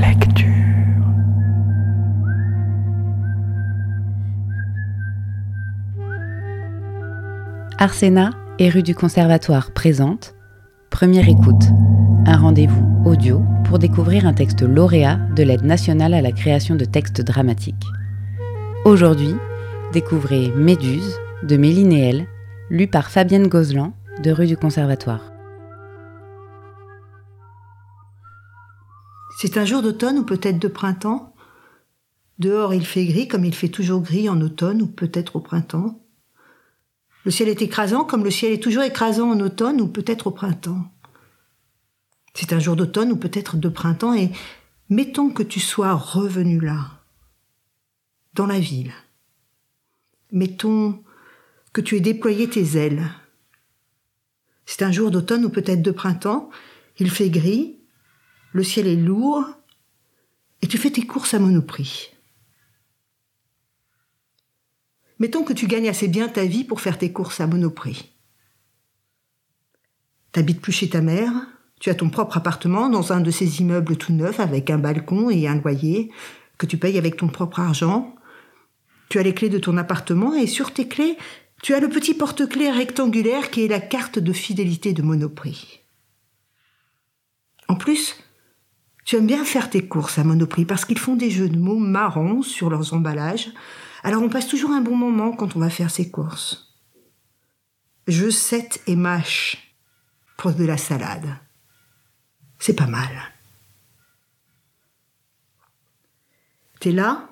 Lecture. Arsena et rue du Conservatoire présente Première écoute, un rendez-vous audio pour découvrir un texte lauréat de l'aide nationale à la création de textes dramatiques. Aujourd'hui, découvrez Méduse de Méline Néel, lu par Fabienne Gozlan de rue du Conservatoire. C'est un jour d'automne ou peut-être de printemps? Dehors il fait gris comme il fait toujours gris en automne ou peut-être au printemps. Le ciel est écrasant comme le ciel est toujours écrasant en automne ou peut-être au printemps. C'est un jour d'automne ou peut-être de printemps et mettons que tu sois revenu là, dans la ville. Mettons que tu aies déployé tes ailes. C'est un jour d'automne ou peut-être de printemps, il fait gris, le ciel est lourd, et tu fais tes courses à monoprix. Mettons que tu gagnes assez bien ta vie pour faire tes courses à Monoprix. T'habites plus chez ta mère, tu as ton propre appartement dans un de ces immeubles tout neufs avec un balcon et un loyer que tu payes avec ton propre argent. Tu as les clés de ton appartement et sur tes clés, tu as le petit porte-clés rectangulaire qui est la carte de fidélité de Monoprix. En plus, tu aimes bien faire tes courses à Monoprix parce qu'ils font des jeux de mots marrants sur leurs emballages alors on passe toujours un bon moment quand on va faire ses courses. Je 7 et mâche pour de la salade. C'est pas mal. T'es là,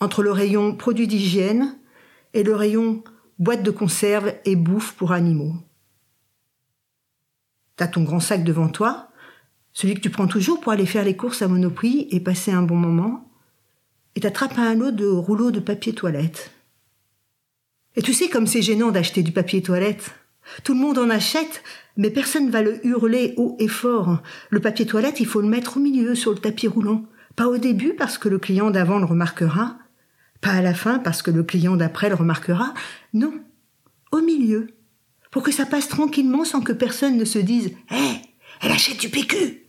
entre le rayon produits d'hygiène et le rayon boîte de conserve et bouffe pour animaux. T'as ton grand sac devant toi, celui que tu prends toujours pour aller faire les courses à Monoprix et passer un bon moment et t'attrapes un lot de rouleaux de papier toilette. Et tu sais comme c'est gênant d'acheter du papier toilette. Tout le monde en achète, mais personne va le hurler haut et fort. Le papier toilette, il faut le mettre au milieu sur le tapis roulant. Pas au début parce que le client d'avant le remarquera, pas à la fin parce que le client d'après le remarquera. Non, au milieu. Pour que ça passe tranquillement sans que personne ne se dise Hé, elle achète du PQ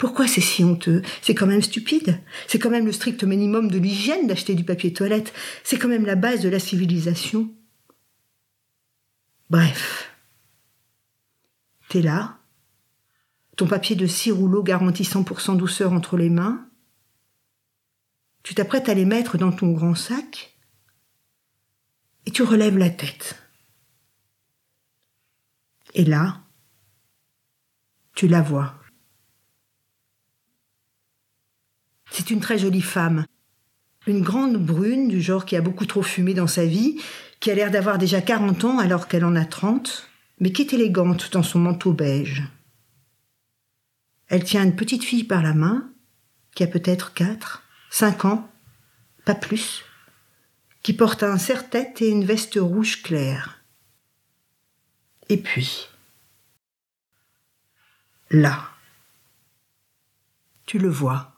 pourquoi c'est si honteux? C'est quand même stupide. C'est quand même le strict minimum de l'hygiène d'acheter du papier toilette. C'est quand même la base de la civilisation. Bref. T'es là. Ton papier de six rouleaux garantit 100% douceur entre les mains. Tu t'apprêtes à les mettre dans ton grand sac. Et tu relèves la tête. Et là, tu la vois. C'est une très jolie femme. Une grande brune, du genre qui a beaucoup trop fumé dans sa vie, qui a l'air d'avoir déjà 40 ans alors qu'elle en a 30, mais qui est élégante dans son manteau beige. Elle tient une petite fille par la main, qui a peut-être 4, 5 ans, pas plus, qui porte un serre-tête et une veste rouge claire. Et puis, là, tu le vois.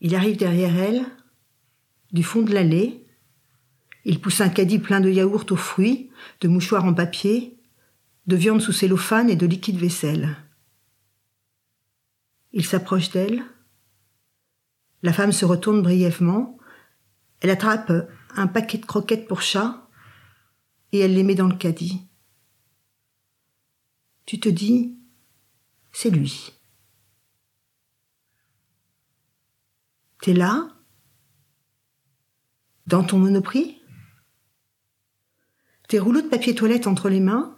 Il arrive derrière elle, du fond de l'allée. Il pousse un caddie plein de yaourts aux fruits, de mouchoirs en papier, de viande sous cellophane et de liquide vaisselle. Il s'approche d'elle. La femme se retourne brièvement. Elle attrape un paquet de croquettes pour chat et elle les met dans le caddie. Tu te dis, c'est lui. T'es là? Dans ton monoprix? Tes rouleaux de papier toilette entre les mains?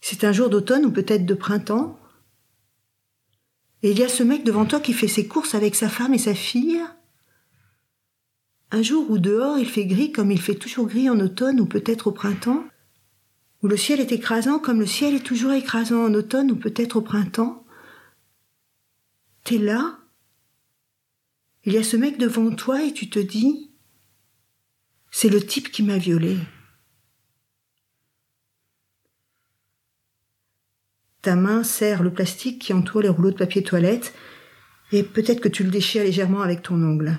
C'est un jour d'automne ou peut-être de printemps? Et il y a ce mec devant toi qui fait ses courses avec sa femme et sa fille? Un jour où dehors il fait gris comme il fait toujours gris en automne ou peut-être au printemps? Où le ciel est écrasant comme le ciel est toujours écrasant en automne ou peut-être au printemps? T'es là? Il y a ce mec devant toi et tu te dis, c'est le type qui m'a violé. Ta main serre le plastique qui entoure les rouleaux de papier toilette et peut-être que tu le déchires légèrement avec ton ongle.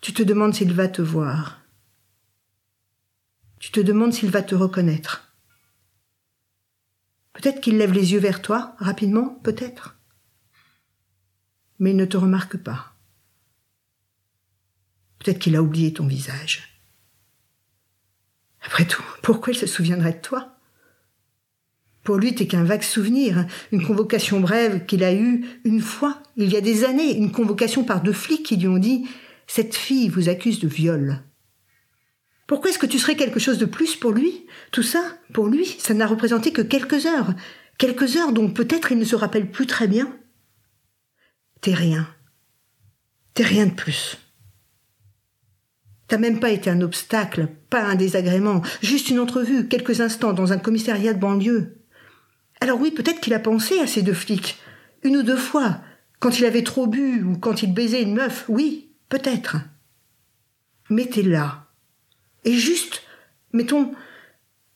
Tu te demandes s'il va te voir. Tu te demandes s'il va te reconnaître. Peut-être qu'il lève les yeux vers toi, rapidement, peut-être. Mais il ne te remarque pas. Peut-être qu'il a oublié ton visage. Après tout, pourquoi il se souviendrait de toi? Pour lui, t'es qu'un vague souvenir, une convocation brève qu'il a eue une fois, il y a des années, une convocation par deux flics qui lui ont dit Cette fille vous accuse de viol. Pourquoi est-ce que tu serais quelque chose de plus pour lui? Tout ça, pour lui, ça n'a représenté que quelques heures. Quelques heures dont peut-être il ne se rappelle plus très bien. T'es rien. T'es rien de plus. T'as même pas été un obstacle, pas un désagrément, juste une entrevue, quelques instants dans un commissariat de banlieue. Alors oui, peut-être qu'il a pensé à ces deux flics, une ou deux fois, quand il avait trop bu ou quand il baisait une meuf, oui, peut-être. Mais t'es là, et juste, mettons,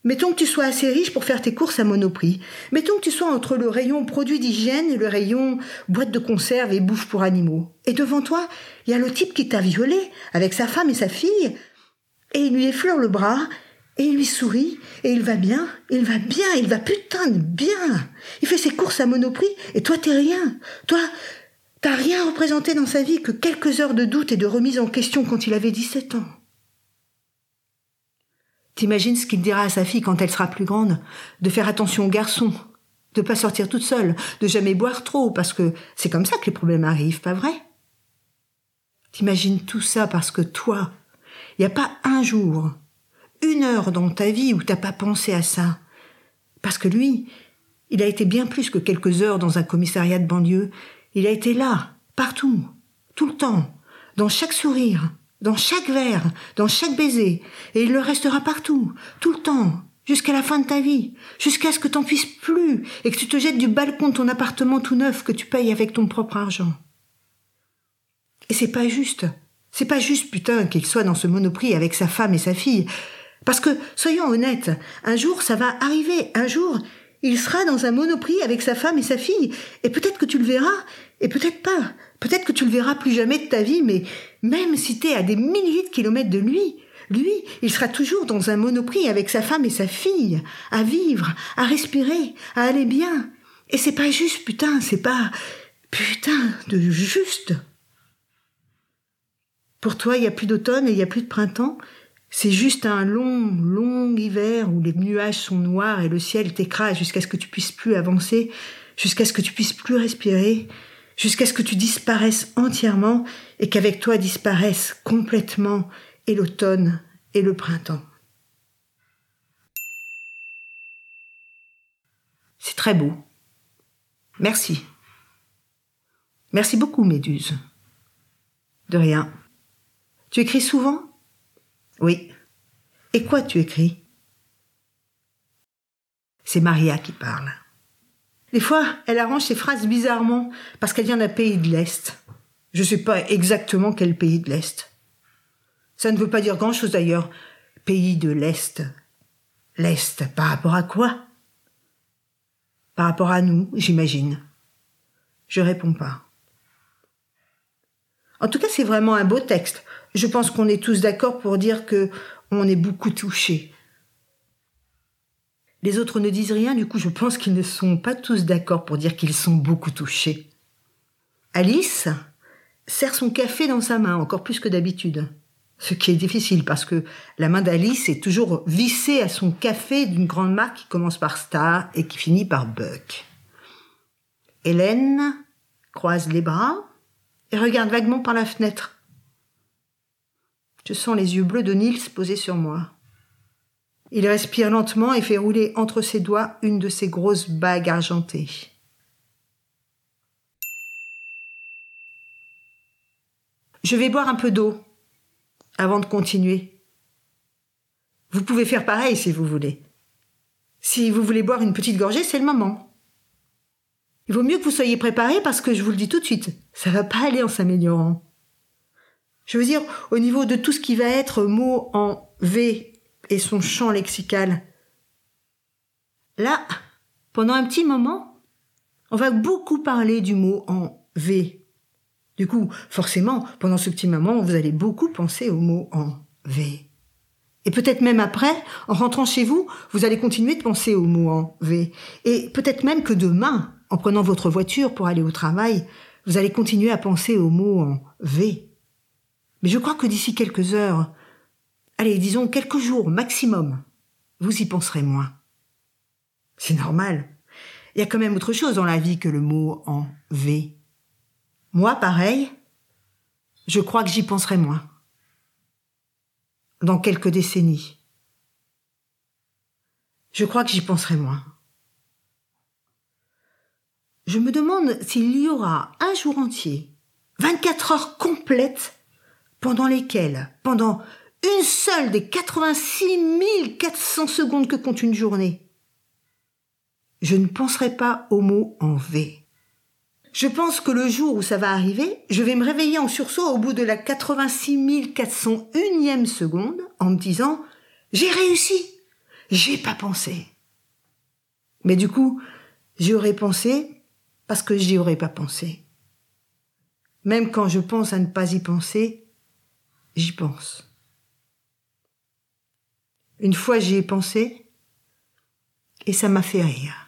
mettons que tu sois assez riche pour faire tes courses à Monoprix. Mettons que tu sois entre le rayon produits d'hygiène et le rayon boîte de conserve et bouffe pour animaux. Et devant toi, il y a le type qui t'a violé avec sa femme et sa fille. Et il lui effleure le bras et il lui sourit, et il va bien, il va bien, il va putain de bien. Il fait ses courses à Monoprix, et toi t'es rien. Toi, t'as rien représenté dans sa vie que quelques heures de doute et de remise en question quand il avait 17 ans. T'imagines ce qu'il dira à sa fille quand elle sera plus grande? De faire attention aux garçons, de pas sortir toute seule, de jamais boire trop, parce que c'est comme ça que les problèmes arrivent, pas vrai? T'imagines tout ça parce que toi, il n'y a pas un jour, une heure dans ta vie où t'as pas pensé à ça. Parce que lui, il a été bien plus que quelques heures dans un commissariat de banlieue. Il a été là, partout, tout le temps, dans chaque sourire, dans chaque verre, dans chaque baiser, et il le restera partout, tout le temps, jusqu'à la fin de ta vie, jusqu'à ce que t'en puisses plus et que tu te jettes du balcon de ton appartement tout neuf que tu payes avec ton propre argent. Et c'est pas juste. C'est pas juste, putain, qu'il soit dans ce monoprix avec sa femme et sa fille. Parce que, soyons honnêtes, un jour ça va arriver, un jour il sera dans un monoprix avec sa femme et sa fille, et peut-être que tu le verras, et peut-être pas. Peut-être que tu le verras plus jamais de ta vie, mais même si t'es à des milliers de kilomètres de lui, lui, il sera toujours dans un monoprix avec sa femme et sa fille, à vivre, à respirer, à aller bien. Et c'est pas juste, putain, c'est pas putain de juste. Pour toi, il y a plus d'automne et il y a plus de printemps. C'est juste un long, long hiver où les nuages sont noirs et le ciel t'écrase jusqu'à ce que tu puisses plus avancer, jusqu'à ce que tu puisses plus respirer, jusqu'à ce que tu disparaisses entièrement et qu'avec toi disparaissent complètement et l'automne et le printemps. C'est très beau. Merci. Merci beaucoup, Méduse. De rien. Tu écris souvent? Oui. Et quoi tu écris? C'est Maria qui parle. Des fois, elle arrange ses phrases bizarrement parce qu'elle vient d'un pays de l'Est. Je ne sais pas exactement quel pays de l'Est. Ça ne veut pas dire grand-chose d'ailleurs. Pays de l'Est. L'Est, par rapport à quoi? Par rapport à nous, j'imagine. Je réponds pas. En tout cas, c'est vraiment un beau texte. Je pense qu'on est tous d'accord pour dire que on est beaucoup touchés. Les autres ne disent rien, du coup je pense qu'ils ne sont pas tous d'accord pour dire qu'ils sont beaucoup touchés. Alice sert son café dans sa main, encore plus que d'habitude. Ce qui est difficile parce que la main d'Alice est toujours vissée à son café d'une grande marque qui commence par Star et qui finit par Buck. Hélène croise les bras et regarde vaguement par la fenêtre. Je sens les yeux bleus de Nils posés sur moi. Il respire lentement et fait rouler entre ses doigts une de ses grosses bagues argentées. Je vais boire un peu d'eau avant de continuer. Vous pouvez faire pareil si vous voulez. Si vous voulez boire une petite gorgée, c'est le moment. Il vaut mieux que vous soyez préparé parce que je vous le dis tout de suite, ça va pas aller en s'améliorant. Je veux dire, au niveau de tout ce qui va être mot en V et son champ lexical. Là, pendant un petit moment, on va beaucoup parler du mot en V. Du coup, forcément, pendant ce petit moment, vous allez beaucoup penser au mot en V. Et peut-être même après, en rentrant chez vous, vous allez continuer de penser au mot en V. Et peut-être même que demain, en prenant votre voiture pour aller au travail, vous allez continuer à penser au mot en V. Mais je crois que d'ici quelques heures, allez, disons quelques jours maximum, vous y penserez moins. C'est normal. Il y a quand même autre chose dans la vie que le mot en V. Moi, pareil, je crois que j'y penserai moins dans quelques décennies. Je crois que j'y penserai moins. Je me demande s'il y aura un jour entier, 24 heures complètes, pendant lesquelles, pendant une seule des 86 400 secondes que compte une journée, je ne penserai pas au mot en V. Je pense que le jour où ça va arriver, je vais me réveiller en sursaut au bout de la 86 401e seconde en me disant J'ai réussi J'ai pas pensé. Mais du coup, j'y aurais pensé parce que j'y aurais pas pensé. Même quand je pense à ne pas y penser, j'y pense. Une fois j'y ai pensé et ça m'a fait rire.